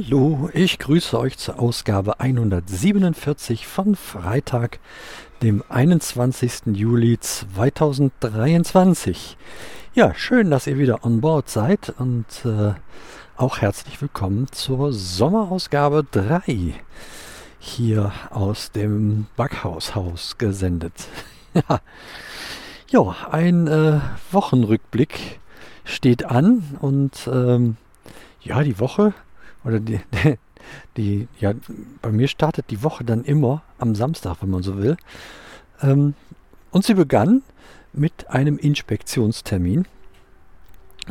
Hallo, ich grüße euch zur Ausgabe 147 von Freitag, dem 21. Juli 2023. Ja, schön, dass ihr wieder on board seid und äh, auch herzlich willkommen zur Sommerausgabe 3 hier aus dem Backhaushaus gesendet. ja. ein äh, Wochenrückblick steht an und ähm, ja, die Woche oder die, die, ja, bei mir startet die Woche dann immer am Samstag, wenn man so will. Ähm, und sie begann mit einem Inspektionstermin.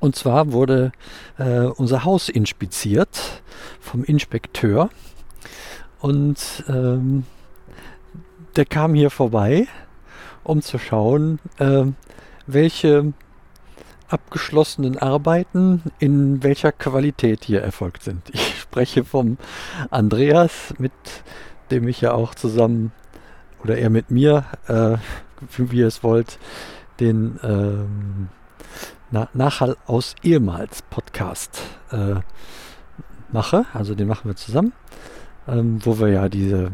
Und zwar wurde äh, unser Haus inspiziert vom Inspekteur. Und ähm, der kam hier vorbei, um zu schauen, äh, welche abgeschlossenen Arbeiten in welcher Qualität hier erfolgt sind. Ich spreche vom Andreas, mit dem ich ja auch zusammen oder er mit mir, äh, wie ihr es wollt, den ähm, Na Nachhall aus ehemals Podcast äh, mache. Also den machen wir zusammen, ähm, wo wir ja diese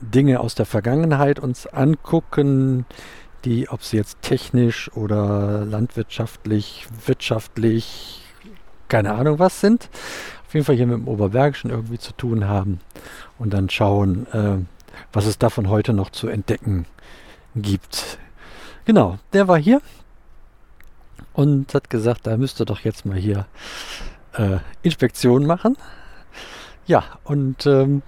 Dinge aus der Vergangenheit uns angucken, die, ob sie jetzt technisch oder landwirtschaftlich, wirtschaftlich, keine Ahnung was sind, auf jeden Fall hier mit dem Oberbergischen irgendwie zu tun haben und dann schauen, äh, was es davon heute noch zu entdecken gibt. Genau, der war hier und hat gesagt, da müsste doch jetzt mal hier äh, Inspektion machen. Ja, und ähm,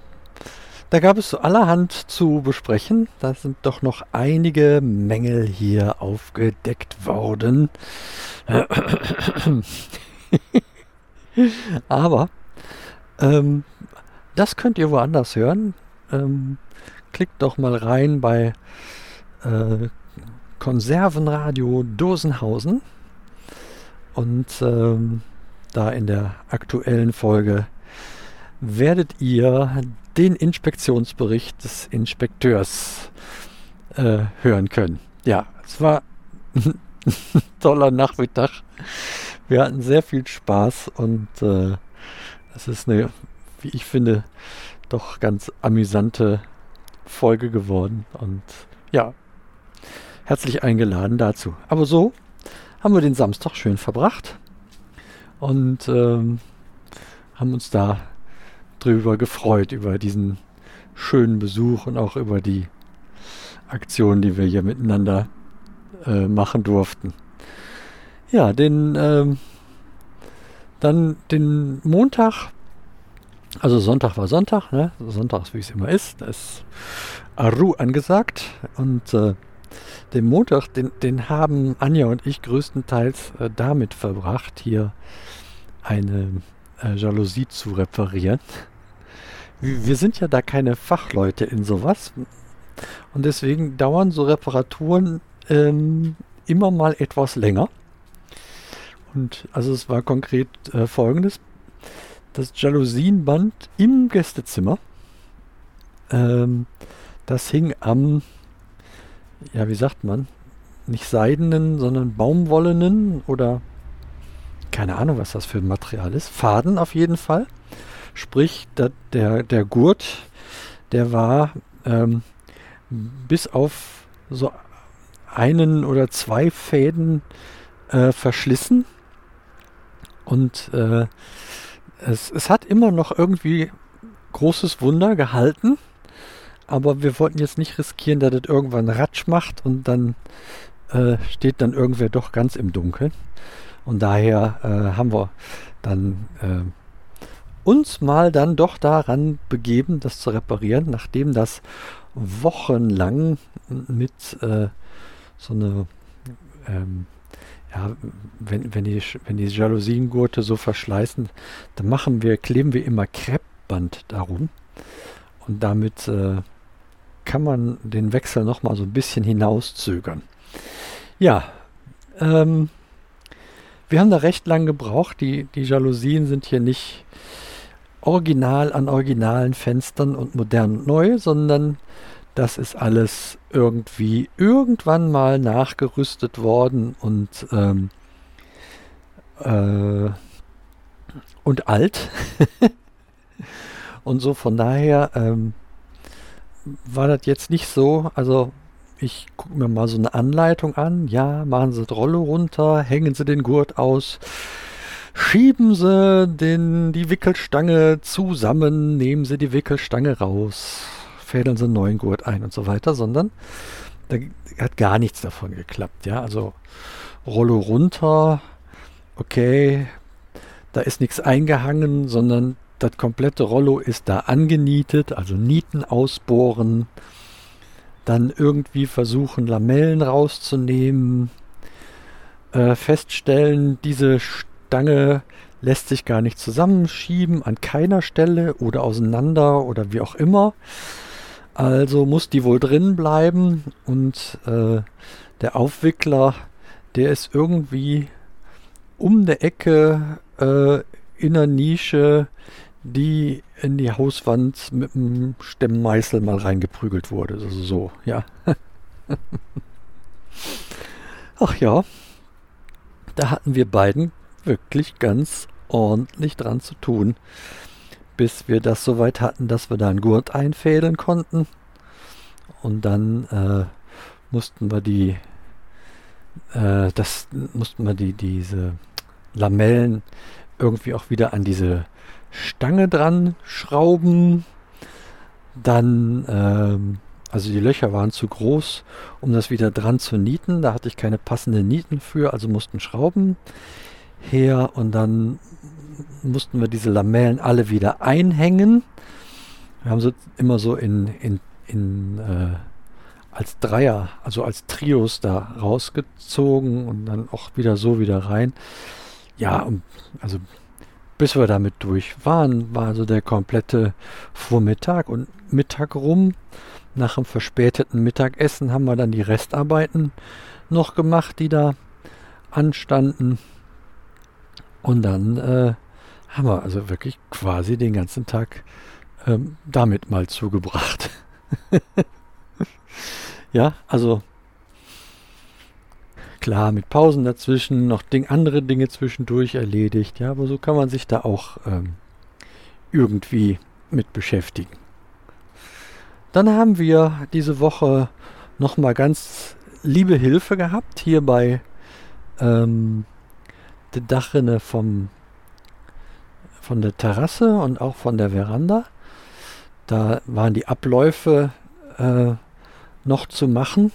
da gab es allerhand zu besprechen. Da sind doch noch einige Mängel hier aufgedeckt worden. Aber ähm, das könnt ihr woanders hören. Ähm, klickt doch mal rein bei äh, Konservenradio Dosenhausen. Und ähm, da in der aktuellen Folge werdet ihr den Inspektionsbericht des Inspekteurs äh, hören können. Ja, es war ein toller Nachmittag. Wir hatten sehr viel Spaß und äh, es ist eine, wie ich finde, doch ganz amüsante Folge geworden. Und ja, herzlich eingeladen dazu. Aber so haben wir den Samstag schön verbracht und ähm, haben uns da drüber gefreut, über diesen schönen Besuch und auch über die Aktionen, die wir hier miteinander äh, machen durften. Ja, den, ähm, dann den Montag, also Sonntag war Sonntag, ne? Sonntag wie es immer ist, da ist Aru angesagt und äh, den Montag, den, den haben Anja und ich größtenteils äh, damit verbracht, hier eine äh, Jalousie zu reparieren wir sind ja da keine Fachleute in sowas. Und deswegen dauern so Reparaturen ähm, immer mal etwas länger. Und also es war konkret äh, folgendes. Das Jalousienband im Gästezimmer, ähm, das hing am, ja wie sagt man, nicht seidenen, sondern baumwollenen oder keine Ahnung, was das für ein Material ist. Faden auf jeden Fall. Sprich, der, der, Gurt, der war ähm, bis auf so einen oder zwei Fäden äh, verschlissen. Und äh, es, es hat immer noch irgendwie großes Wunder gehalten. Aber wir wollten jetzt nicht riskieren, dass das irgendwann Ratsch macht und dann äh, steht dann irgendwer doch ganz im Dunkeln. Und daher äh, haben wir dann äh, uns mal dann doch daran begeben, das zu reparieren, nachdem das wochenlang mit äh, so eine, ähm, ja, wenn, wenn, die, wenn die Jalousiengurte so verschleißen, dann machen wir, kleben wir immer Kreppband darum und damit äh, kann man den Wechsel nochmal so ein bisschen hinauszögern. Ja, ähm, wir haben da recht lang gebraucht. Die, die Jalousien sind hier nicht original an originalen Fenstern und modern und neu, sondern das ist alles irgendwie irgendwann mal nachgerüstet worden und ähm, äh, und alt. und so. Von daher ähm, war das jetzt nicht so. Also ich gucke mir mal so eine Anleitung an. Ja, machen Sie das Rollo runter, hängen Sie den Gurt aus, schieben Sie den, die Wickelstange zusammen, nehmen Sie die Wickelstange raus, fädeln Sie einen neuen Gurt ein und so weiter, sondern da hat gar nichts davon geklappt. Ja, also Rollo runter, okay, da ist nichts eingehangen, sondern das komplette Rollo ist da angenietet, also Nieten ausbohren, dann irgendwie versuchen, Lamellen rauszunehmen, äh, feststellen, diese Stange lässt sich gar nicht zusammenschieben an keiner Stelle oder auseinander oder wie auch immer. Also muss die wohl drin bleiben und äh, der Aufwickler, der ist irgendwie um der Ecke äh, in der Nische, die in die Hauswand mit einem Stemmmeißel mal reingeprügelt wurde. Also so, ja. Ach ja, da hatten wir beiden wirklich ganz ordentlich dran zu tun, bis wir das soweit hatten, dass wir da einen Gurt einfädeln konnten. Und dann äh, mussten wir die, äh, das mussten wir die, diese Lamellen irgendwie auch wieder an diese Stange dran schrauben. Dann, ähm, also die Löcher waren zu groß, um das wieder dran zu nieten. Da hatte ich keine passenden Nieten für, also mussten Schrauben her und dann mussten wir diese Lamellen alle wieder einhängen. Wir haben sie immer so in, in, in äh, als Dreier, also als Trios da rausgezogen und dann auch wieder so wieder rein. Ja, also bis wir damit durch waren, war also der komplette Vormittag und Mittag rum. Nach dem verspäteten Mittagessen haben wir dann die Restarbeiten noch gemacht, die da anstanden. Und dann äh, haben wir also wirklich quasi den ganzen Tag ähm, damit mal zugebracht. ja, also Klar, mit Pausen dazwischen, noch Ding, andere Dinge zwischendurch erledigt. Ja, aber so kann man sich da auch ähm, irgendwie mit beschäftigen. Dann haben wir diese Woche nochmal ganz liebe Hilfe gehabt, hier bei ähm, der Dachrinne vom, von der Terrasse und auch von der Veranda. Da waren die Abläufe äh, noch zu machen.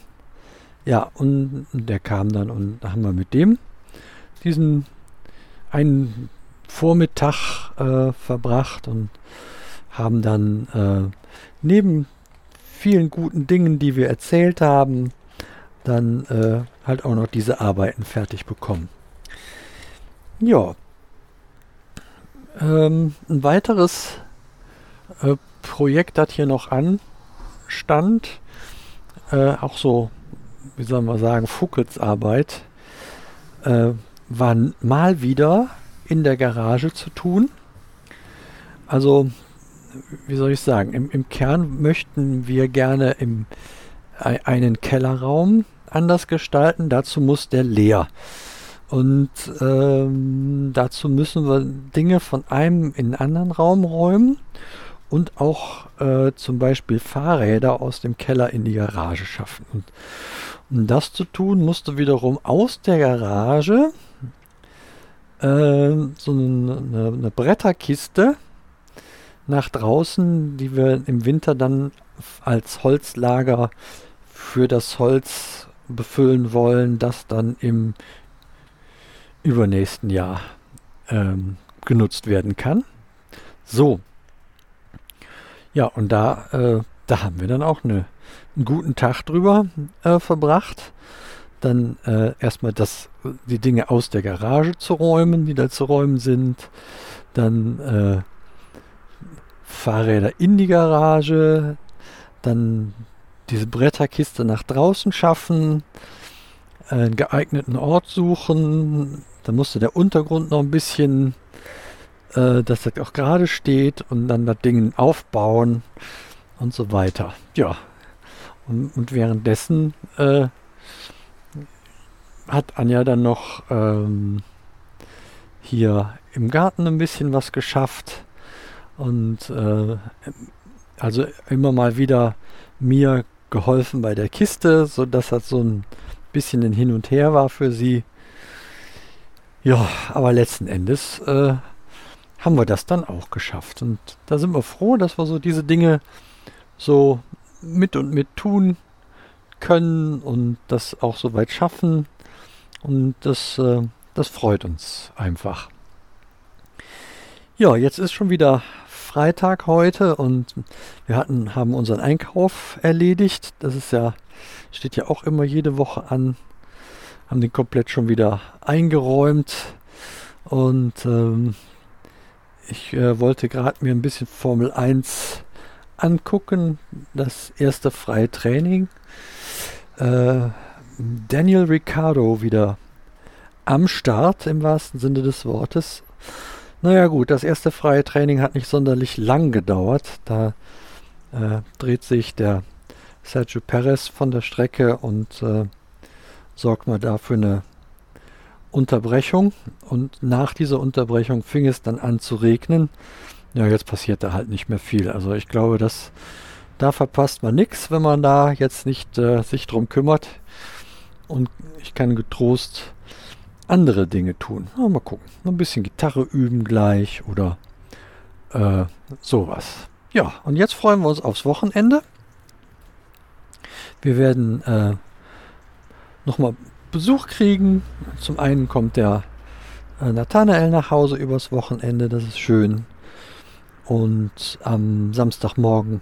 Ja, und der kam dann und da haben wir mit dem diesen einen Vormittag äh, verbracht und haben dann äh, neben vielen guten Dingen, die wir erzählt haben, dann äh, halt auch noch diese Arbeiten fertig bekommen. Ja. Ähm, ein weiteres äh, Projekt, das hier noch anstand, äh, auch so wie soll man sagen, Fuckelsarbeit äh, war mal wieder in der Garage zu tun. Also, wie soll ich sagen, im, im Kern möchten wir gerne im, einen Kellerraum anders gestalten. Dazu muss der leer. Und ähm, dazu müssen wir Dinge von einem in einen anderen Raum räumen und auch äh, zum Beispiel Fahrräder aus dem Keller in die Garage schaffen. Und um das zu tun, musst du wiederum aus der Garage äh, so eine, eine, eine, Bretterkiste nach draußen, die wir im Winter dann als Holzlager für das Holz befüllen wollen, das dann im übernächsten Jahr ähm, genutzt werden kann. So. Ja, und da, äh, da haben wir dann auch eine einen guten Tag drüber äh, verbracht. Dann äh, erstmal das, die Dinge aus der Garage zu räumen, die da zu räumen sind. Dann äh, Fahrräder in die Garage. Dann diese Bretterkiste nach draußen schaffen. Einen geeigneten Ort suchen. Dann musste der Untergrund noch ein bisschen, äh, dass das auch gerade steht und dann das Ding aufbauen und so weiter. Ja, und, und währenddessen äh, hat Anja dann noch ähm, hier im Garten ein bisschen was geschafft. und äh, also immer mal wieder mir geholfen bei der Kiste, sodass das so ein bisschen ein Hin und Her war für sie. Ja, aber letzten Endes äh, haben wir das dann auch geschafft. Und da sind wir froh, dass wir so diese Dinge so mit und mit tun können und das auch so weit schaffen. Und das, äh, das freut uns einfach. Ja, jetzt ist schon wieder Freitag heute und wir hatten, haben unseren Einkauf erledigt. Das ist ja, steht ja auch immer jede Woche an. Haben den komplett schon wieder eingeräumt und ähm, ich äh, wollte gerade mir ein bisschen Formel 1 angucken. Das erste freie Training. Äh, Daniel Ricciardo wieder am Start im wahrsten Sinne des Wortes. Naja gut, das erste freie Training hat nicht sonderlich lang gedauert. Da äh, dreht sich der Sergio Perez von der Strecke und äh, sorgt mal dafür eine Unterbrechung. Und nach dieser Unterbrechung fing es dann an zu regnen. Ja, jetzt passiert da halt nicht mehr viel. Also ich glaube, dass da verpasst man nichts, wenn man da jetzt nicht äh, sich drum kümmert. Und ich kann getrost andere Dinge tun. Ja, mal gucken. Ein bisschen Gitarre üben gleich oder äh, sowas. Ja, und jetzt freuen wir uns aufs Wochenende. Wir werden äh, nochmal Besuch kriegen. Zum einen kommt der äh, Nathanael nach Hause übers Wochenende, das ist schön. Und am Samstagmorgen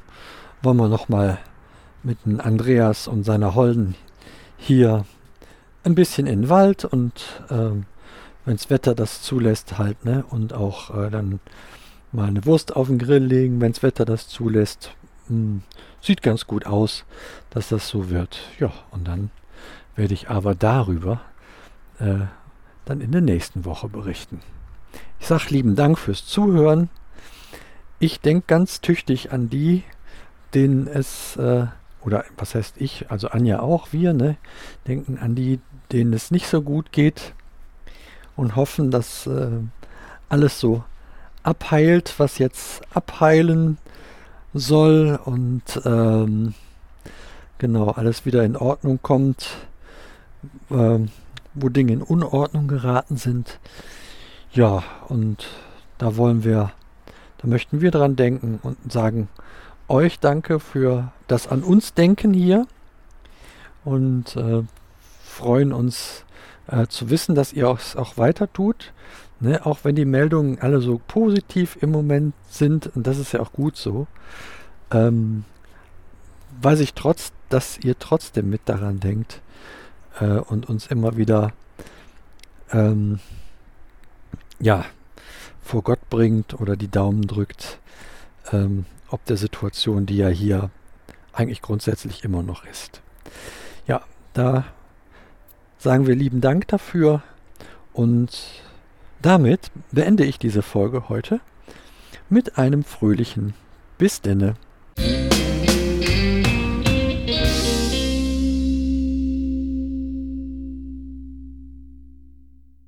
wollen wir nochmal mit dem Andreas und seiner Holden hier ein bisschen in den Wald und ähm, wenns Wetter das zulässt halt, ne? Und auch äh, dann mal eine Wurst auf den Grill legen, wenns Wetter das zulässt. Hm, sieht ganz gut aus, dass das so wird. Ja, und dann werde ich aber darüber äh, dann in der nächsten Woche berichten. Ich sage lieben Dank fürs Zuhören. Ich denke ganz tüchtig an die, denen es äh, oder was heißt ich, also Anja auch, wir, ne, denken an die, denen es nicht so gut geht und hoffen, dass äh, alles so abheilt, was jetzt abheilen soll und ähm, genau alles wieder in Ordnung kommt, äh, wo Dinge in Unordnung geraten sind. Ja, und da wollen wir, da möchten wir dran denken und sagen, euch danke für das an uns Denken hier und äh, freuen uns äh, zu wissen, dass ihr es auch weiter tut. Ne? Auch wenn die Meldungen alle so positiv im Moment sind, und das ist ja auch gut so, ähm, weiß ich trotz, dass ihr trotzdem mit daran denkt äh, und uns immer wieder ähm, ja, vor Gott bringt oder die Daumen drückt. Ähm, ob der Situation, die ja hier eigentlich grundsätzlich immer noch ist. Ja, da sagen wir lieben Dank dafür und damit beende ich diese Folge heute mit einem fröhlichen Bis denne.